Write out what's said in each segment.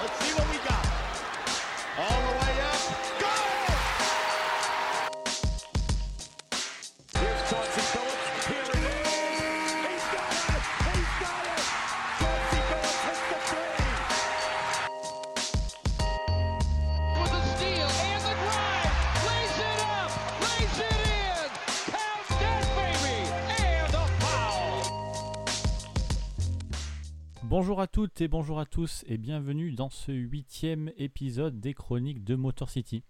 Let's see what Bonjour à toutes et bonjour à tous et bienvenue dans ce huitième épisode des chroniques de Motor City.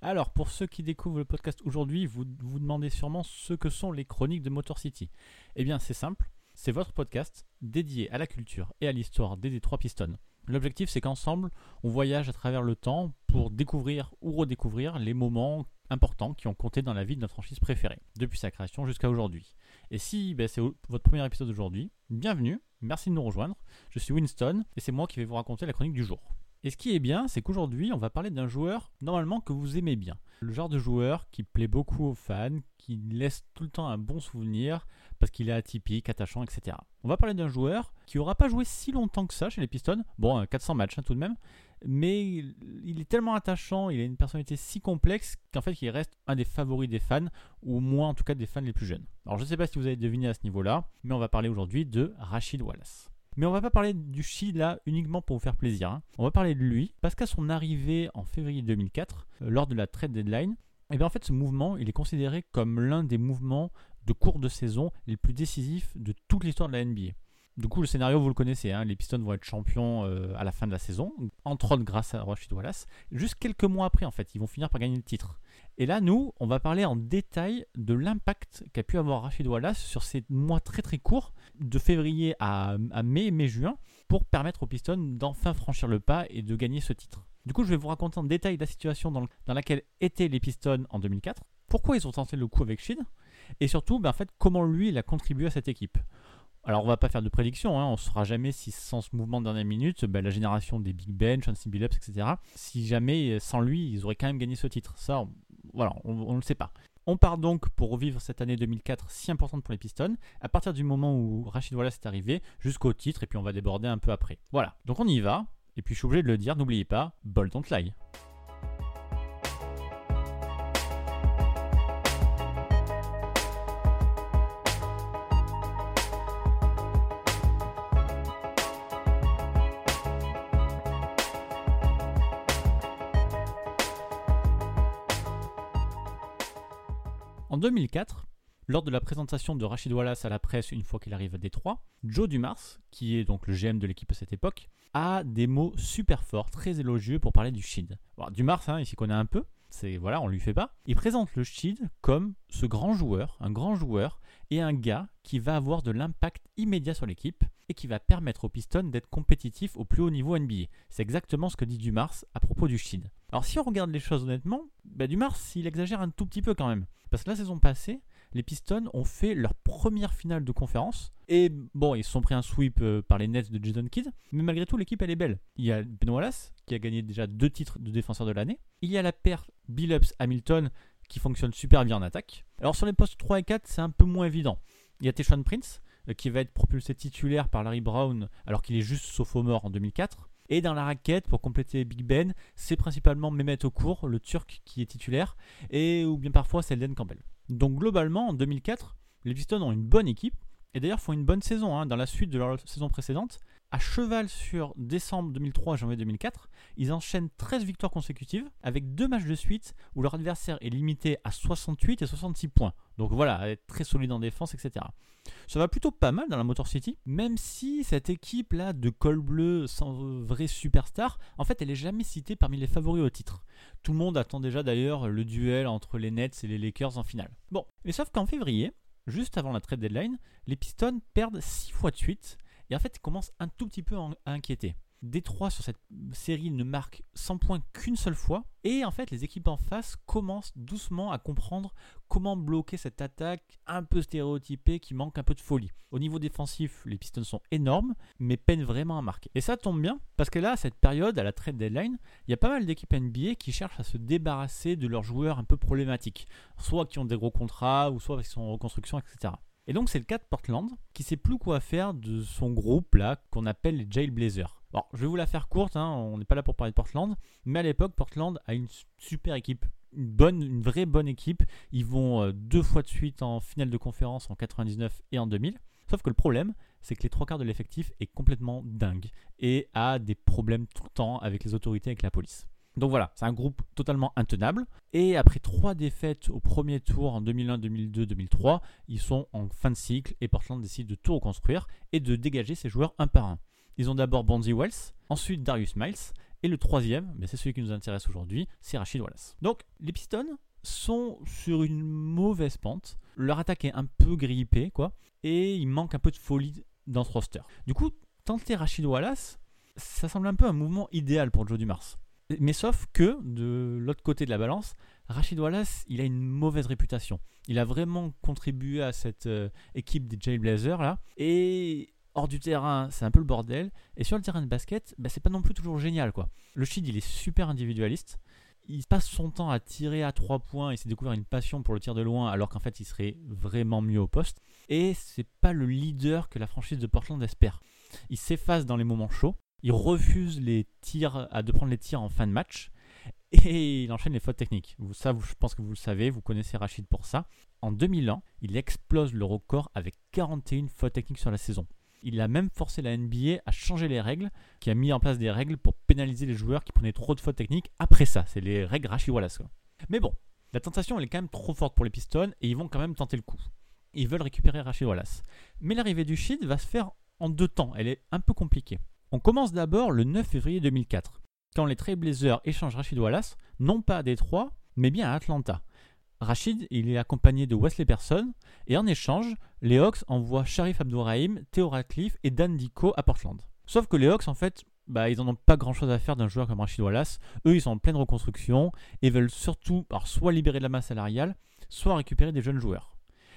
Alors pour ceux qui découvrent le podcast aujourd'hui, vous vous demandez sûrement ce que sont les chroniques de Motor City. Eh bien c'est simple, c'est votre podcast dédié à la culture et à l'histoire des Détroit Pistons. L'objectif c'est qu'ensemble on voyage à travers le temps pour découvrir ou redécouvrir les moments importants qui ont compté dans la vie de notre franchise préférée, depuis sa création jusqu'à aujourd'hui. Et si ben, c'est votre premier épisode aujourd'hui, bienvenue, merci de nous rejoindre. Je suis Winston et c'est moi qui vais vous raconter la chronique du jour. Et ce qui est bien, c'est qu'aujourd'hui, on va parler d'un joueur normalement que vous aimez bien. Le genre de joueur qui plaît beaucoup aux fans, qui laisse tout le temps un bon souvenir parce qu'il est atypique, attachant, etc. On va parler d'un joueur qui n'aura pas joué si longtemps que ça chez les Pistons. Bon, euh, 400 matchs hein, tout de même. Mais il est tellement attachant, il a une personnalité si complexe qu'en fait il reste un des favoris des fans, ou au moins en tout cas des fans les plus jeunes. Alors je ne sais pas si vous avez deviné à ce niveau-là, mais on va parler aujourd'hui de Rachid Wallace. Mais on va pas parler du Chi là uniquement pour vous faire plaisir. hein. On va parler de lui parce qu'à son arrivée en février 2004, euh, lors de la trade deadline, et bien en fait ce mouvement il est considéré comme l'un des mouvements de cours de saison les plus décisifs de toute l'histoire de la NBA. Du coup, le scénario, vous le connaissez, hein, les Pistons vont être champions euh, à la fin de la saison, entre autres grâce à Rashid Wallace. Juste quelques mois après, en fait, ils vont finir par gagner le titre. Et là, nous, on va parler en détail de l'impact qu'a pu avoir Rashid Wallace sur ces mois très très courts, de février à, mai, mai-juin, pour permettre aux Pistons d'enfin franchir le pas et de gagner ce titre. Du coup, je vais vous raconter en détail la situation dans, le- dans laquelle étaient les Pistons en 2004, pourquoi ils ont tenté le coup avec Shid, et surtout, ben, en fait, comment lui, il a contribué à cette équipe. Alors on va pas faire de prédiction, hein, on ne saura jamais si sans ce mouvement de dernière minute, ben, la génération des Big Ben, Chauncey Billups, etc., si jamais euh, sans lui, ils auraient quand même gagné ce titre. Ça, voilà, on ne le sait pas. On part donc pour revivre cette année 2004 si importante pour les Pistons, à partir du moment où Rachid Wallace est arrivé, jusqu'au titre, et puis on va déborder un peu après. Voilà, donc on y va, et puis je suis obligé de le dire, n'oubliez pas, Ball don't lie. En 2004, lors de la présentation de Rachid Wallace à la presse une fois qu'il arrive à Détroit, Joe Dumars, qui est donc le GM de l'équipe à cette époque, a des mots super forts, très élogieux pour parler du Shid. Bon, Dumars, hein, il s'y connaît un peu, c'est voilà, on lui fait pas. Il présente le Shid comme ce grand joueur, un grand joueur et un gars qui va avoir de l'impact immédiat sur l'équipe et qui va permettre aux Pistons d'être compétitifs au plus haut niveau NBA. C'est exactement ce que dit Dumars à propos du Shid. Alors si on regarde les choses honnêtement, bah, Dumars, il exagère un tout petit peu quand même. Parce que la saison passée, les Pistons ont fait leur première finale de conférence. Et bon, ils se sont pris un sweep euh, par les Nets de Jason Kidd. Mais malgré tout, l'équipe, elle est belle. Il y a Ben Wallace, qui a gagné déjà deux titres de défenseur de l'année. Il y a la paire Billups-Hamilton, qui fonctionne super bien en attaque. Alors sur les postes 3 et 4, c'est un peu moins évident. Il y a Teshon Prince, euh, qui va être propulsé titulaire par Larry Brown, alors qu'il est juste sophomore en 2004. Et dans la raquette, pour compléter Big Ben, c'est principalement Mehmet Okur, le Turc, qui est titulaire, et ou bien parfois c'est Elden Campbell. Donc globalement, en 2004, les Pistons ont une bonne équipe, et d'ailleurs font une bonne saison hein, dans la suite de leur saison précédente. À cheval sur décembre 2003 janvier 2004, ils enchaînent 13 victoires consécutives avec deux matchs de suite où leur adversaire est limité à 68 et 66 points. Donc voilà, être très solide en défense, etc. Ça va plutôt pas mal dans la Motor City, même si cette équipe là de col bleu sans vrai superstar, en fait elle est jamais citée parmi les favoris au titre. Tout le monde attend déjà d'ailleurs le duel entre les Nets et les Lakers en finale. Bon, mais sauf qu'en février, juste avant la trade deadline, les Pistons perdent 6 fois de suite et en fait commencent un tout petit peu à inquiéter. Détroit sur cette série ne marque 100 points qu'une seule fois. Et en fait, les équipes en face commencent doucement à comprendre comment bloquer cette attaque un peu stéréotypée qui manque un peu de folie. Au niveau défensif, les Pistons sont énormes, mais peinent vraiment à marquer. Et ça tombe bien, parce que là, à cette période, à la trade deadline, il y a pas mal d'équipes NBA qui cherchent à se débarrasser de leurs joueurs un peu problématiques. Soit qui ont des gros contrats, ou soit qui sont en reconstruction, etc. Et donc c'est le cas de Portland qui sait plus quoi faire de son groupe là qu'on appelle les Jailblazers. Alors je vais vous la faire courte, hein, on n'est pas là pour parler de Portland, mais à l'époque Portland a une super équipe, une bonne, une vraie bonne équipe. Ils vont euh, deux fois de suite en finale de conférence en 99 et en 2000. Sauf que le problème, c'est que les trois quarts de l'effectif est complètement dingue et a des problèmes tout le temps avec les autorités, avec la police. Donc voilà, c'est un groupe totalement intenable. Et après trois défaites au premier tour en 2001, 2002, 2003, ils sont en fin de cycle et Portland décide de tout reconstruire et de dégager ses joueurs un par un. Ils ont d'abord Bonzi Wells, ensuite Darius Miles, et le troisième, mais c'est celui qui nous intéresse aujourd'hui, c'est Rachid Wallace. Donc les Pistons sont sur une mauvaise pente. Leur attaque est un peu grippée, quoi, et il manque un peu de folie dans ce roster. Du coup, tenter Rachid Wallace, ça semble un peu un mouvement idéal pour Joe Dumars. Mais sauf que, de l'autre côté de la balance, Rachid Wallace, il a une mauvaise réputation. Il a vraiment contribué à cette euh, équipe des Jailblazers là. Et hors du terrain, c'est un peu le bordel. Et sur le terrain de basket, bah, c'est pas non plus toujours génial quoi. Le Shid, il est super individualiste. Il passe son temps à tirer à 3 points et s'est découvert une passion pour le tir de loin alors qu'en fait il serait vraiment mieux au poste. Et c'est pas le leader que la franchise de Portland espère. Il s'efface dans les moments chauds il refuse de prendre les tirs en fin de match. Et il enchaîne les fautes techniques. Ça, je pense que vous le savez, vous connaissez Rachid pour ça. En 2001, il explose le record avec 41 fautes techniques sur la saison. Il a même forcé la NBA à changer les règles, qui a mis en place des règles pour pénaliser les joueurs qui prenaient trop de fautes techniques après ça. C'est les règles Rachid Wallace. Mais bon, la tentation est quand même trop forte pour les Pistons et ils vont quand même tenter le coup. Ils veulent récupérer Rachid Wallace. Mais l'arrivée du Shid va se faire en deux temps. Elle est un peu compliquée. On commence d'abord le 9 février 2004, quand les Trailblazers échangent Rachid Wallace, non pas à Détroit, mais bien à Atlanta. Rachid, il est accompagné de Wesley Person, et en échange, les Hawks envoient Sharif Abdourahim, Theo Radcliffe et Dan Dico à Portland. Sauf que les Hawks, en fait, bah, ils n'en ont pas grand chose à faire d'un joueur comme Rachid Wallace. Eux, ils sont en pleine reconstruction et veulent surtout soit libérer de la masse salariale, soit récupérer des jeunes joueurs.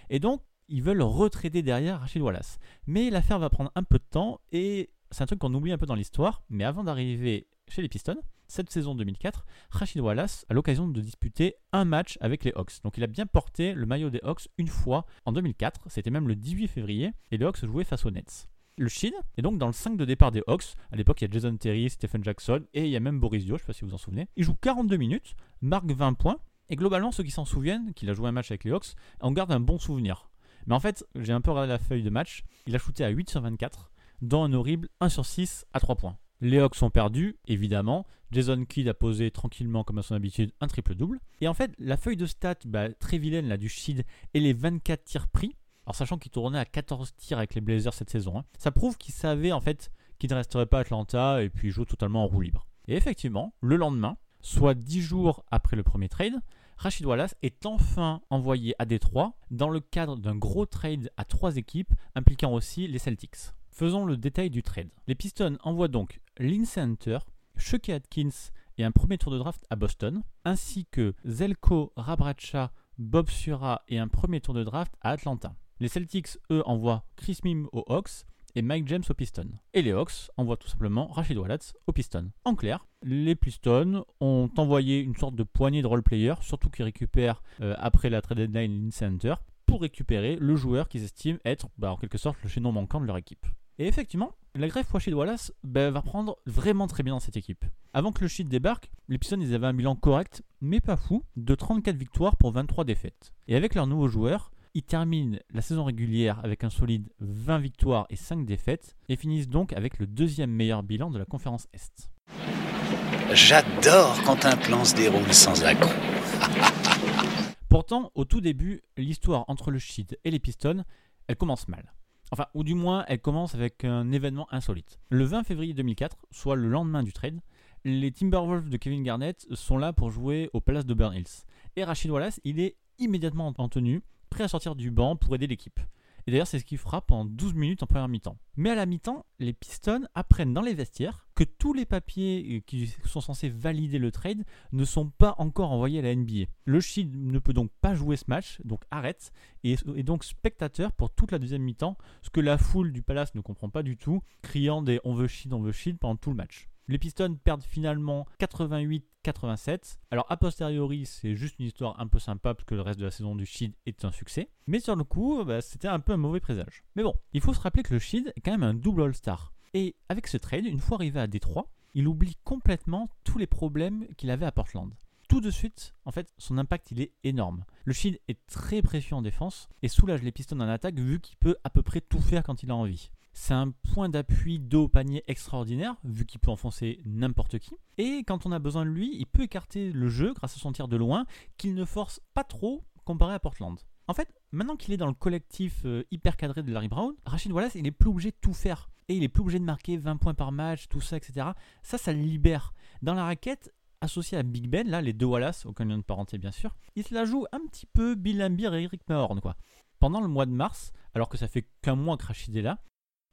Et donc, ils veulent retraiter derrière Rachid Wallace. Mais l'affaire va prendre un peu de temps et c'est un truc qu'on oublie un peu dans l'histoire, mais avant d'arriver chez les Pistons, cette saison 2004, Rachid Wallace a l'occasion de disputer un match avec les Hawks. Donc il a bien porté le maillot des Hawks une fois en 2004, c'était même le 18 février, et les Hawks jouaient face aux Nets. Le Shin est donc dans le 5 de départ des Hawks. À l'époque, il y a Jason Terry, Stephen Jackson et il y a même Boris Dio, je ne sais pas si vous vous en souvenez. Il joue 42 minutes, marque 20 points. Et globalement, ceux qui s'en souviennent qu'il a joué un match avec les Hawks en gardent un bon souvenir. Mais en fait, j'ai un peu regardé la feuille de match. Il a shooté à 8 sur 24, dans un horrible 1 sur 6 à 3 points. Les Hawks sont perdus, évidemment. Jason Kidd a posé tranquillement, comme à son habitude, un triple-double. Et en fait, la feuille de stats bah, très vilaine là, du Shid et les 24 tirs pris, alors sachant qu'il tournait à 14 tirs avec les Blazers cette saison, hein, ça prouve qu'il savait en fait qu'il ne resterait pas à Atlanta et puis joue totalement en roue libre. Et effectivement, le lendemain, soit 10 jours après le premier trade, Rachid Wallace est enfin envoyé à Détroit dans le cadre d'un gros trade à trois équipes impliquant aussi les Celtics. Faisons le détail du trade. Les Pistons envoient donc Lynn Center, Chucky Atkins et un premier tour de draft à Boston, ainsi que Zelko Rabracha, Bob Sura et un premier tour de draft à Atlanta. Les Celtics, eux, envoient Chris Mim aux Hawks et Mike James aux Pistons. Et les Hawks envoient tout simplement Rachid Wallace aux Pistons. En clair, les Pistons ont envoyé une sorte de poignée de role-player, surtout qu'ils récupèrent euh, après la trade deadline Lynn Center, pour récupérer le joueur qu'ils estiment être bah, en quelque sorte le chaînon manquant de leur équipe. Et effectivement, la greffe Rachid Wallace bah, va prendre vraiment très bien dans cette équipe. Avant que le shit débarque, les Pistons ils avaient un bilan correct, mais pas fou, de 34 victoires pour 23 défaites. Et avec leurs nouveaux joueurs, ils terminent la saison régulière avec un solide 20 victoires et 5 défaites, et finissent donc avec le deuxième meilleur bilan de la conférence Est. J'adore quand un plan se déroule sans accroc. Pourtant, au tout début, l'histoire entre le Shid et les Pistons, elle commence mal. Enfin, ou du moins, elle commence avec un événement insolite. Le 20 février 2004, soit le lendemain du trade, les Timberwolves de Kevin Garnett sont là pour jouer au Palace de Burn Hills. Et Rachid Wallace, il est immédiatement en tenue, prêt à sortir du banc pour aider l'équipe. Et d'ailleurs, c'est ce qu'il fera pendant 12 minutes en première mi-temps. Mais à la mi-temps, les Pistons apprennent dans les vestiaires que tous les papiers qui sont censés valider le trade ne sont pas encore envoyés à la NBA. Le Shield ne peut donc pas jouer ce match, donc arrête, et est donc spectateur pour toute la deuxième mi-temps, ce que la foule du Palace ne comprend pas du tout, criant des on veut Shield, on veut Shield pendant tout le match. Les Pistons perdent finalement 88-87. Alors a posteriori, c'est juste une histoire un peu sympa parce que le reste de la saison du Shield est un succès. Mais sur le coup, bah, c'était un peu un mauvais présage. Mais bon, il faut se rappeler que le Shield est quand même un double All-Star. Et avec ce trade, une fois arrivé à Détroit, il oublie complètement tous les problèmes qu'il avait à Portland. Tout de suite, en fait, son impact il est énorme. Le Shield est très précieux en défense et soulage les Pistons en attaque vu qu'il peut à peu près tout faire quand il a envie. C'est un point d'appui dos au panier extraordinaire, vu qu'il peut enfoncer n'importe qui. Et quand on a besoin de lui, il peut écarter le jeu grâce à son tir de loin, qu'il ne force pas trop comparé à Portland. En fait, maintenant qu'il est dans le collectif euh, hyper cadré de Larry Brown, Rachid Wallace, il est plus obligé de tout faire. Et il est plus obligé de marquer 20 points par match, tout ça, etc. Ça, ça le libère. Dans la raquette, associé à Big Ben, là, les deux Wallace, aucun lien de parenté bien sûr, il se la joue un petit peu Bill Lambier et Eric Mahorn, quoi. Pendant le mois de mars, alors que ça fait qu'un mois que Rachid est là,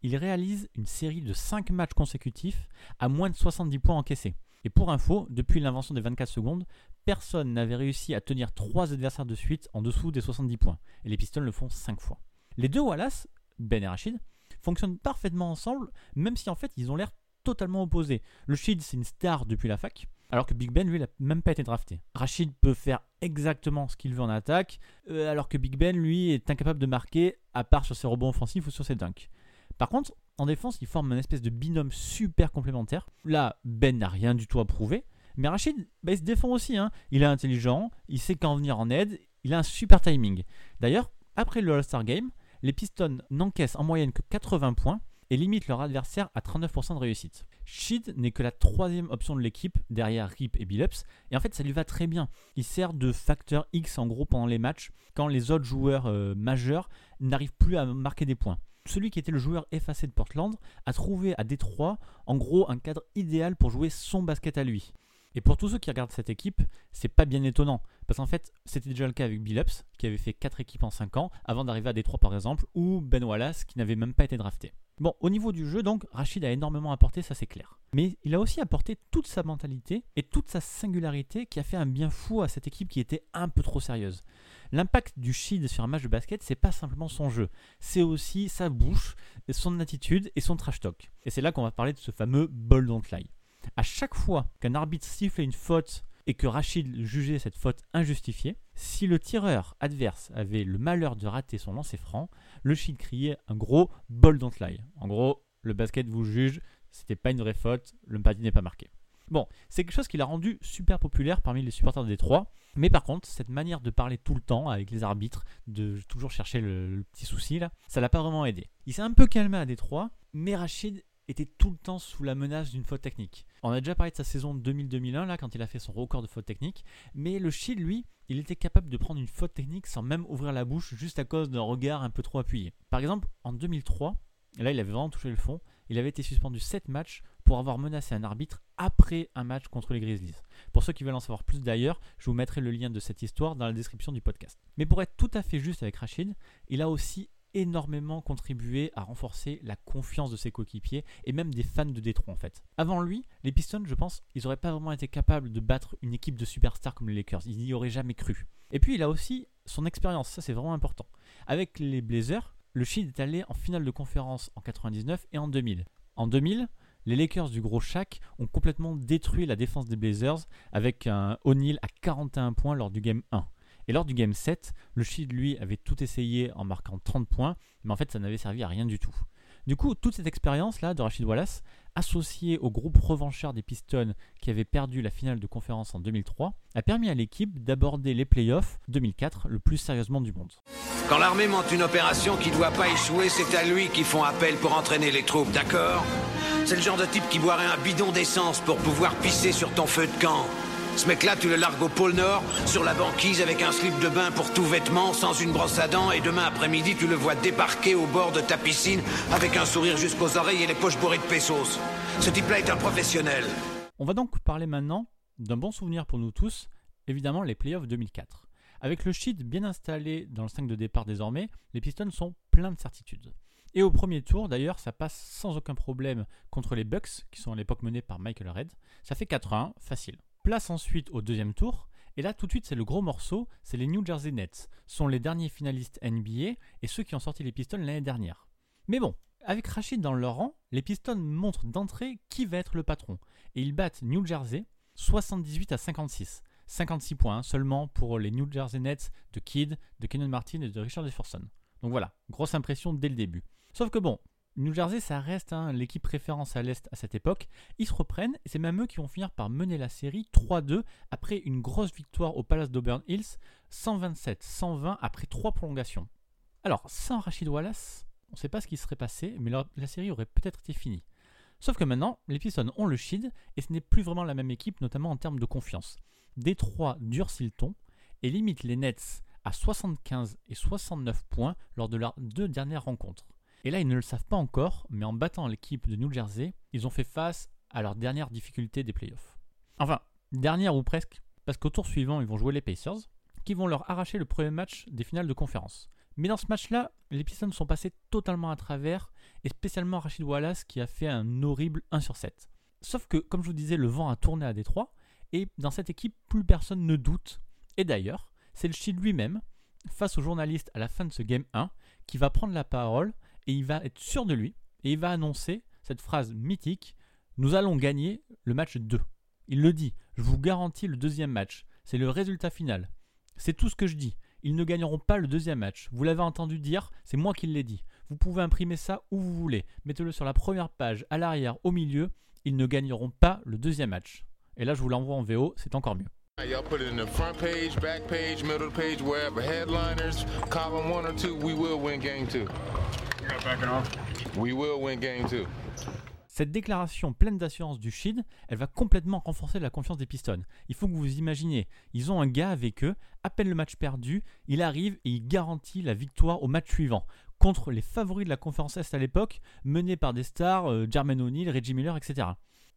il réalise une série de 5 matchs consécutifs à moins de 70 points encaissés. Et pour info, depuis l'invention des 24 secondes, personne n'avait réussi à tenir 3 adversaires de suite en dessous des 70 points. Et les Pistons le font 5 fois. Les deux Wallace, Ben et Rachid, fonctionnent parfaitement ensemble, même si en fait ils ont l'air totalement opposés. Le Shield, c'est une star depuis la fac, alors que Big Ben, lui, n'a même pas été drafté. Rachid peut faire exactement ce qu'il veut en attaque, euh, alors que Big Ben, lui, est incapable de marquer, à part sur ses rebonds offensifs ou sur ses dunks. Par contre, en défense, il forme un espèce de binôme super complémentaire. Là, Ben n'a rien du tout à prouver. Mais Rachid, bah, il se défend aussi. Hein. Il est intelligent, il sait quand venir en aide, il a un super timing. D'ailleurs, après le All-Star Game, les Pistons n'encaissent en moyenne que 80 points et limitent leur adversaire à 39% de réussite. Sheed n'est que la troisième option de l'équipe derrière Rip et Billups et en fait ça lui va très bien. Il sert de facteur X en gros pendant les matchs quand les autres joueurs euh, majeurs n'arrivent plus à marquer des points celui qui était le joueur effacé de Portland, a trouvé à Détroit, en gros, un cadre idéal pour jouer son basket à lui. Et pour tous ceux qui regardent cette équipe, c'est pas bien étonnant. Parce qu'en fait, c'était déjà le cas avec Billups, qui avait fait 4 équipes en 5 ans, avant d'arriver à Détroit par exemple, ou Ben Wallace, qui n'avait même pas été drafté. Bon, au niveau du jeu, donc, Rachid a énormément apporté, ça c'est clair. Mais il a aussi apporté toute sa mentalité et toute sa singularité qui a fait un bien fou à cette équipe qui était un peu trop sérieuse. L'impact du Shield sur un match de basket, c'est pas simplement son jeu, c'est aussi sa bouche, son attitude et son trash talk. Et c'est là qu'on va parler de ce fameux ball don't lie. À chaque fois qu'un arbitre sifflait une faute et que Rachid jugeait cette faute injustifiée, si le tireur adverse avait le malheur de rater son lancer franc, le Shield criait un gros ball don't. En gros, le basket vous juge, c'était pas une vraie faute, le panier n'est pas marqué. Bon, c'est quelque chose qui l'a rendu super populaire parmi les supporters de Détroit. Mais par contre, cette manière de parler tout le temps avec les arbitres, de toujours chercher le, petit souci là, ça l'a pas vraiment aidé. Il s'est un peu calmé à Détroit, mais Rachid était tout le temps sous la menace d'une faute technique. On a déjà parlé de sa saison 2000-2001 là quand il a fait son record de faute technique, mais le Shield lui, il était capable de prendre une faute technique sans même ouvrir la bouche juste à cause d'un regard un peu trop appuyé. Par exemple, en 2003, et là il avait vraiment touché le fond, il avait été suspendu 7 matchs pour avoir menacé un arbitre après un match contre les Grizzlies. Pour ceux qui veulent en savoir plus d'ailleurs, je vous mettrai le lien de cette histoire dans la description du podcast. Mais pour être tout à fait juste avec Rachid, il a aussi énormément contribué à renforcer la confiance de ses coéquipiers et même des fans de Détroit en fait. Avant lui, les Pistons, je pense, ils n'auraient pas vraiment été capables de battre une équipe de superstars comme les Lakers. Ils n'y auraient jamais cru. Et puis il a aussi son expérience, ça c'est vraiment important. Avec les Blazers, le Shield est allé en finale de conférence en 99 et en 2000. En 2000, les Lakers du gros Shaq ont complètement détruit la défense des Blazers avec un O'Neal à 41 points lors du game 1. Et lors du game 7, le Shield lui avait tout essayé en marquant 30 points, mais en fait ça n'avait servi à rien du tout. Du coup, toute cette expérience-là de Rachid Wallace, associée au groupe revancheur des Pistons qui avait perdu la finale de conférence en 2003, a permis à l'équipe d'aborder les playoffs 2004 le plus sérieusement du monde. Quand l'armée monte une opération qui doit pas échouer, c'est à lui qu'ils font appel pour entraîner les troupes, d'accord? C'est le genre de type qui boirait un bidon d'essence pour pouvoir pisser sur ton feu de camp. Ce mec-là, tu le largues au pôle Nord, sur la banquise avec un slip de bain pour tout vêtement, sans une brosse à dents, et demain après-midi, tu le vois débarquer au bord de ta piscine avec un sourire jusqu'aux oreilles et les poches bourrées de pesos. Ce type-là est un professionnel. On va donc parler maintenant d'un bon souvenir pour nous tous, évidemment les playoffs 2004. Avec le sheet bien installé dans le 5 de départ désormais, les Pistons sont pleins de certitudes. Et au premier tour, d'ailleurs, ça passe sans aucun problème contre les Bucks, qui sont à l'époque menés par Michael Red. Ça fait 4-1, facile. Place ensuite au deuxième tour. Et là, tout de suite, c'est le gros morceau, c'est les New Jersey Nets. Sont les derniers finalistes NBA et ceux qui ont sorti les Pistons l'année dernière. Mais bon, Avec Rachid dans leur rang, les Pistons montrent d'entrée qui va être le patron. Et ils battent New Jersey 78 à 56. 56 points seulement pour les New Jersey Nets de Kidd, de Kenyon Martin et de Richard Jefferson. Donc voilà, grosse impression dès le début. Sauf que bon, New Jersey, ça reste hein, l'équipe référence à l'Est à cette époque. Ils se reprennent et c'est même eux qui vont finir par mener la série 3-2 après une grosse victoire au Palace d'Auburn Hills, 127-120 après trois prolongations. Alors, sans Rachid Wallace, on ne sait pas ce qui serait passé, mais la, série aurait peut-être été finie. Sauf que maintenant, les Pistons ont le Shid et ce n'est plus vraiment la même équipe, notamment en termes de confiance. Détroit durcit le ton et limite les Nets à 75 et 69 points lors de leurs deux dernières rencontres. Et là, ils ne le savent pas encore, mais en battant l'équipe de New Jersey, ils ont fait face à leur dernière difficulté des playoffs. Enfin, dernière ou presque, parce qu'au tour suivant, ils vont jouer les Pacers, qui vont leur arracher le premier match des finales de conférence. Mais dans ce match-là, les Pistons sont passés totalement à travers, et spécialement Rachid Wallace qui a fait un horrible 1 sur 7. Sauf que, comme je vous disais, le vent a tourné à Détroit, et dans cette équipe, plus personne ne doute. Et d'ailleurs, c'est le Shield lui-même, face aux journalistes à la fin de ce Game 1, qui va prendre la parole et il va être sûr de lui et il va annoncer cette phrase mythique Nous allons gagner le match 2. Il le dit Je vous garantis le deuxième match. C'est le résultat final. C'est tout ce que je dis. Ils ne gagneront pas le deuxième match. Vous l'avez entendu dire, c'est moi qui l'ai dit. Vous pouvez imprimer ça où vous voulez. Mettez-le sur la première page, à l'arrière, au milieu. Ils ne gagneront pas le deuxième match. Et là, je vous l'envoie en VO, c'est encore mieux. Front page, back page, middle page, wherever. Headliners, column game. Cette déclaration pleine d'assurance du Shid, elle va complètement renforcer la confiance des Pistons. Il faut que vous imaginiez, ils ont un gars avec eux, à peine le match perdu, il arrive et il garantit la victoire au match suivant, contre les favoris de la conférence Est à l'époque, menés par des stars, euh, Jermaine O'Neal, Reggie Miller, etc.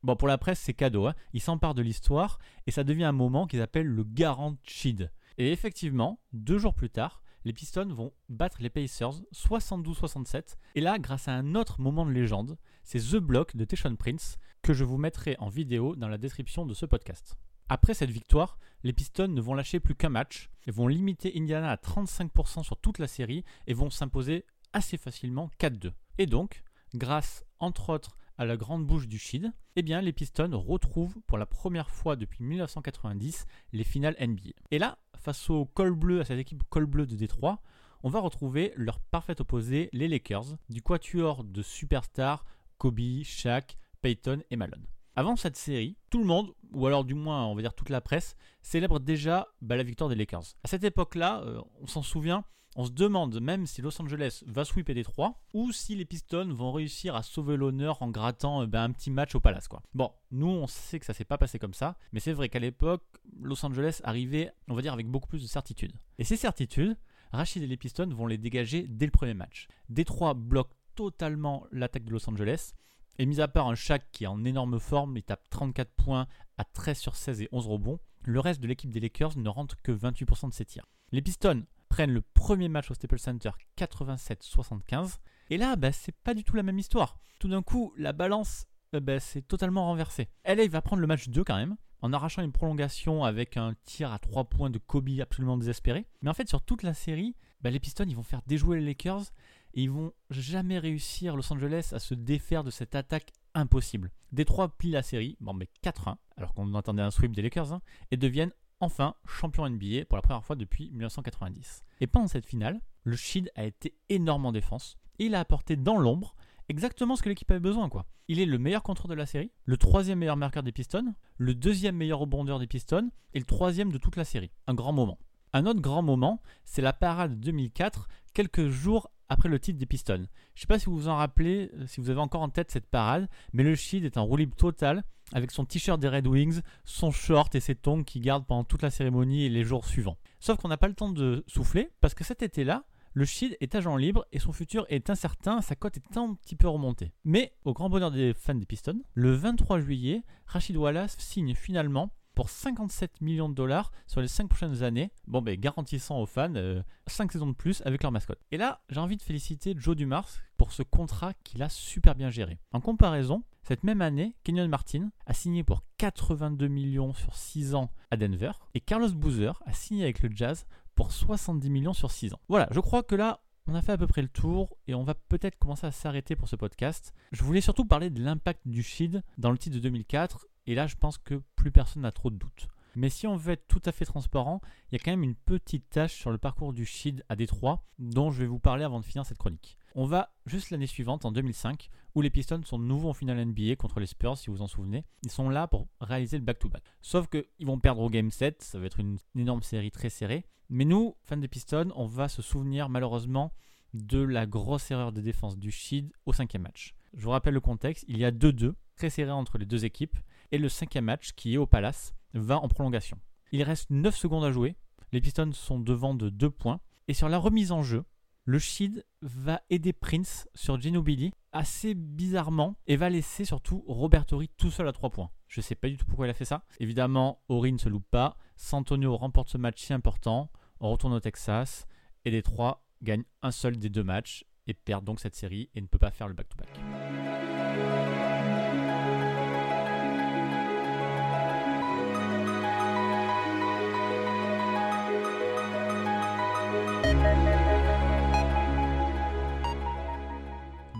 Bon, pour la presse, c'est cadeau, hein. ils s'emparent de l'histoire, et ça devient un moment qu'ils appellent le Garant Shid. Et effectivement, deux jours plus tard, les Pistons vont battre les Pacers 72-67. Et là, grâce à un autre moment de légende, c'est The Block de Teshon Prince que je vous mettrai en vidéo dans la description de ce podcast. Après cette victoire, les Pistons ne vont lâcher plus qu'un match vont limiter Indiana à 35% sur toute la série et vont s'imposer assez facilement 4-2. Et donc, grâce entre autres à la grande bouche du Shid, eh bien les Pistons retrouvent pour la première fois depuis 1990 les finales NBA. Et là, face au col bleu, à cette équipe col bleu de Détroit, on va retrouver leur parfait opposé, les Lakers, du quatuor de superstars Kobe, Shaq, Peyton et Malone. Avant cette série, tout le monde, ou alors du moins on va dire toute la presse, célèbre déjà bah, la victoire des Lakers. À cette époque-là, euh, on s'en souvient, on se demande même si Los Angeles va sweeper Détroit ou si les Pistons vont réussir à sauver l'honneur en grattant euh, bah, un petit match au Palace. Bon, nous on sait que ça s'est pas passé comme ça, mais c'est vrai qu'à l'époque, Los Angeles arrivait, on va dire, avec beaucoup plus de certitude. Et ces certitudes, Rachid et les Pistons vont les dégager dès le premier match. Détroit bloque totalement l'attaque de Los Angeles. Et mis à part un Shaq qui est en énorme forme, il tape 34 points à 13 sur 16 et 11 rebonds, le reste de l'équipe des Lakers ne rentre que 28% de ses tirs. Les Pistons prennent le premier match au Staples Center 87-75. Et là, bah, c'est pas du tout la même histoire. Tout d'un coup, la balance euh, bah, s'est totalement renversée. LA va prendre le match 2 quand même, en arrachant une prolongation avec un tir à 3 points de Kobe absolument désespéré. Mais en fait, sur toute la série, bah, les Pistons ils vont faire déjouer les Lakers et ils vont jamais réussir Los Angeles à se défaire de cette attaque impossible. Détroit plie la série, bon mais 4-1, alors qu'on attendait un sweep des Lakers, hein, et deviennent enfin champion NBA pour la première fois depuis 1990. Et pendant cette finale, le Shid a été énorme en défense, et il a apporté dans l'ombre exactement ce que l'équipe avait besoin. Il est le meilleur contreur de la série, le troisième meilleur marqueur des Pistons, le deuxième meilleur rebondeur des Pistons, et le troisième de toute la série. Un grand moment. Un autre grand moment, c'est la parade 2004, quelques jours après le titre des Pistons. Je ne sais pas si vous vous en rappelez, euh, si vous avez encore en tête cette parade, mais le Shid est un roue libre total avec son t-shirt des Red Wings, son short et ses tongs qui gardent pendant toute la cérémonie et les jours suivants. Sauf qu'on n'a pas le temps de souffler parce que cet été-là, le Shid est agent libre et son futur est incertain, sa cote est un petit peu remontée. Mais au grand bonheur des fans des Pistons, le 23 juillet, Rachid Wallace signe finalement pour 57 millions de dollars sur les 5 prochaines années, bon ben garantissant aux fans 5 euh, saisons de plus avec leur mascotte. Et là, j'ai envie de féliciter Joe Dumars pour ce contrat qu'il a super bien géré. En comparaison, cette même année, Kenyon Martin a signé pour 82 millions sur 6 ans à Denver et Carlos Boozer a signé avec le Jazz pour 70 millions sur 6 ans. Voilà, je crois que là, on a fait à peu près le tour et on va peut-être commencer à s'arrêter pour ce podcast. Je voulais surtout parler de l'impact du Shield dans le titre de 2004 et là je pense que plus personne n'a trop de doutes. Mais si on veut être tout à fait transparent, il y a quand même une petite tâche sur le parcours du Shield à Détroit dont je vais vous parler avant de finir cette chronique. On va juste l'année suivante, en 2005, où les Pistons sont de nouveau en finale NBA contre les Spurs, si vous vous en souvenez. Ils sont là pour réaliser le back-to-back. Sauf qu'ils vont perdre au Game 7, ça va être une énorme série très serrée. Mais nous, fans des Pistons, on va se souvenir malheureusement de la grosse erreur de défense du Shield au cinquième match. Je vous rappelle le contexte, il y a 2-2, très serré entre les deux équipes, et le cinquième match, qui est au Palace, va en prolongation. Il reste 9 secondes à jouer, les Pistons sont devant de 2 points, et sur la remise en jeu, le Shield va aider Prince sur Ginobili assez bizarrement et va laisser surtout Robert Horry tout seul à 3 points. Je ne sais pas du tout pourquoi il a fait ça. Évidemment, Horry ne se loupe pas. Santonio remporte ce match si important. On retourne au Texas et les trois gagnent un seul des deux matchs et perdent donc cette série et ne peut pas faire le back-to-back.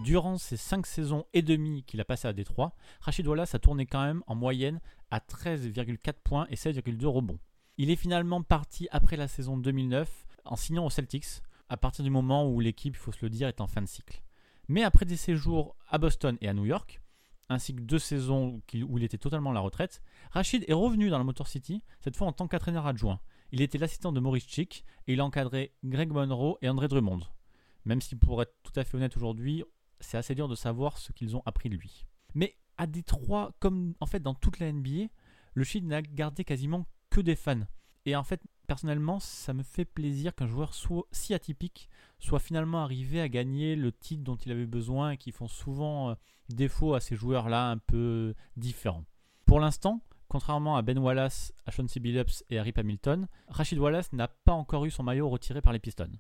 Durant ces 5 saisons et demie qu'il a passé à Détroit, Rachid Wallace a tourné quand même en moyenne à 13,4 points et 16,2 rebonds. Il est finalement parti après la saison 2009 en signant aux Celtics, à partir du moment où l'équipe, il faut se le dire, est en fin de cycle. Mais après des séjours à Boston et à New York, ainsi que deux saisons où il était totalement à la retraite, Rachid est revenu dans la Motor City, cette fois en tant qu'entraîneur adjoint. Il était l'assistant de Maurice Chick et il a encadré Greg Monroe et André Drummond. Même si pour être tout à fait honnête aujourd'hui, c'est assez dur de savoir ce qu'ils ont appris de lui. Mais à Détroit, comme en fait dans toute la NBA, le Shield n'a gardé quasiment que des fans. Et en fait, personnellement, ça me fait plaisir qu'un joueur si atypique soit finalement arrivé à gagner le titre dont il avait besoin et qui font souvent euh, défaut à ces joueurs-là un peu différents. Pour l'instant, contrairement à Ben Wallace, à Sean C. Billups et à Rip Hamilton, Rachid Wallace n'a pas encore eu son maillot retiré par les Pistons.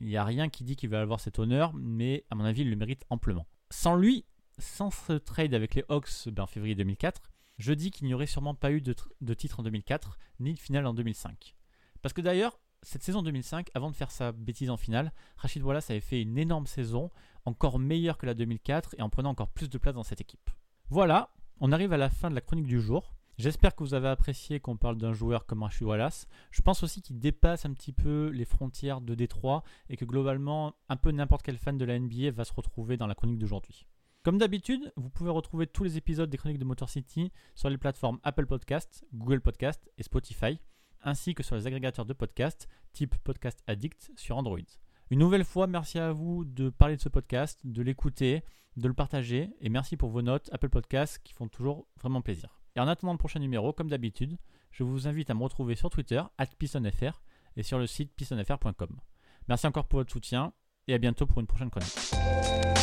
Il n'y a rien qui dit qu'il va avoir cet honneur, mais à mon avis, il le mérite amplement. Sans lui, sans ce trade avec les Hawks en février 2004, je dis qu'il n'y aurait sûrement pas eu de, de, titre en 2004, ni de finale en 2005. Parce que d'ailleurs, cette saison 2005, avant de faire sa bêtise en finale, Rachid Wallace avait fait une énorme saison, encore meilleure que la 2004 et en prenant encore plus de place dans cette équipe. Voilà, on arrive à la fin de la chronique du jour. J'espère que vous avez apprécié qu'on parle d'un joueur comme Rachid Wallace. Je pense aussi qu'il dépasse un petit peu les frontières de Détroit et que globalement, un peu n'importe quel fan de la NBA va se retrouver dans la chronique d'aujourd'hui. Comme d'habitude, vous pouvez retrouver tous les épisodes des chroniques de Motor City sur les plateformes Apple Podcast, Google Podcast et Spotify, ainsi que sur les agrégateurs de podcasts type Podcast Addict sur Android. Une nouvelle fois, merci à vous de parler de ce podcast, de l'écouter, de le partager et merci pour vos notes Apple Podcasts qui font toujours vraiment plaisir. Et en attendant le prochain numéro, comme d'habitude, je vous invite à me retrouver sur Twitter, pistonfr, et sur le site pistonfr.com. Merci encore pour votre soutien, et à bientôt pour une prochaine chronique.